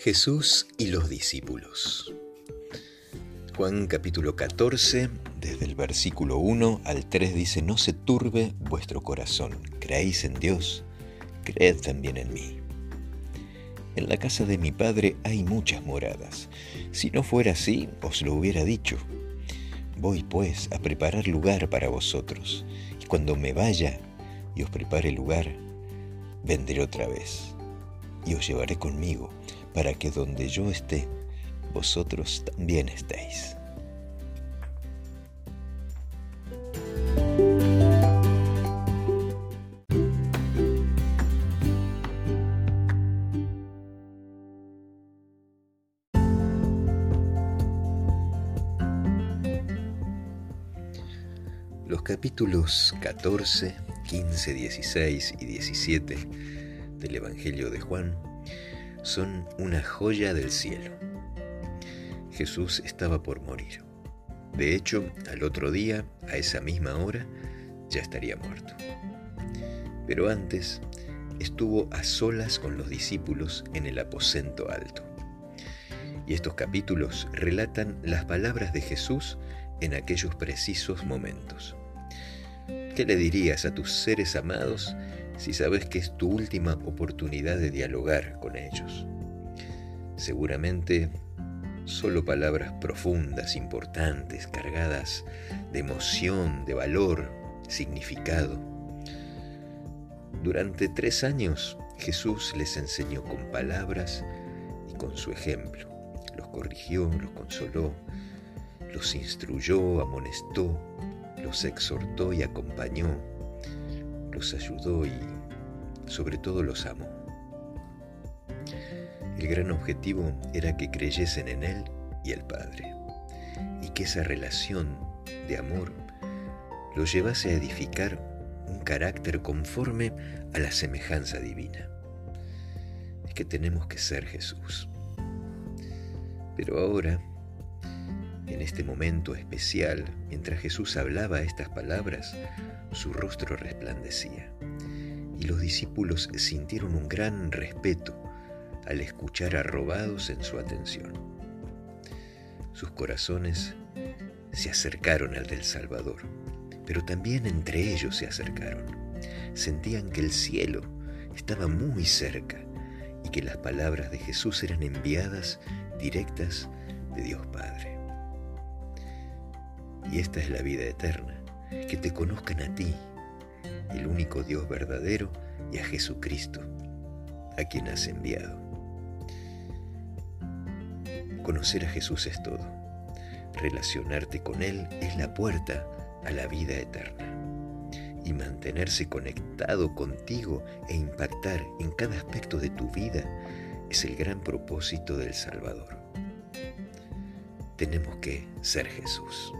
Jesús y los discípulos. Juan capítulo 14, desde el versículo 1 al 3 dice, No se turbe vuestro corazón, creéis en Dios, creed también en mí. En la casa de mi Padre hay muchas moradas. Si no fuera así, os lo hubiera dicho. Voy pues a preparar lugar para vosotros, y cuando me vaya y os prepare lugar, vendré otra vez, y os llevaré conmigo para que donde yo esté, vosotros también estéis. Los capítulos 14, 15, 16 y 17 del Evangelio de Juan son una joya del cielo. Jesús estaba por morir. De hecho, al otro día, a esa misma hora, ya estaría muerto. Pero antes estuvo a solas con los discípulos en el aposento alto. Y estos capítulos relatan las palabras de Jesús en aquellos precisos momentos. ¿Qué le dirías a tus seres amados si sabes que es tu última oportunidad de dialogar con ellos. Seguramente solo palabras profundas, importantes, cargadas de emoción, de valor, significado. Durante tres años Jesús les enseñó con palabras y con su ejemplo. Los corrigió, los consoló, los instruyó, amonestó, los exhortó y acompañó los ayudó y sobre todo los amó. El gran objetivo era que creyesen en Él y el Padre, y que esa relación de amor los llevase a edificar un carácter conforme a la semejanza divina. Es que tenemos que ser Jesús. Pero ahora, en este momento especial, mientras Jesús hablaba estas palabras, su rostro resplandecía, y los discípulos sintieron un gran respeto al escuchar arrobados en su atención. Sus corazones se acercaron al del Salvador, pero también entre ellos se acercaron. Sentían que el cielo estaba muy cerca y que las palabras de Jesús eran enviadas directas de Dios Padre. Y esta es la vida eterna que te conozcan a ti, el único Dios verdadero, y a Jesucristo, a quien has enviado. Conocer a Jesús es todo. Relacionarte con Él es la puerta a la vida eterna. Y mantenerse conectado contigo e impactar en cada aspecto de tu vida es el gran propósito del Salvador. Tenemos que ser Jesús.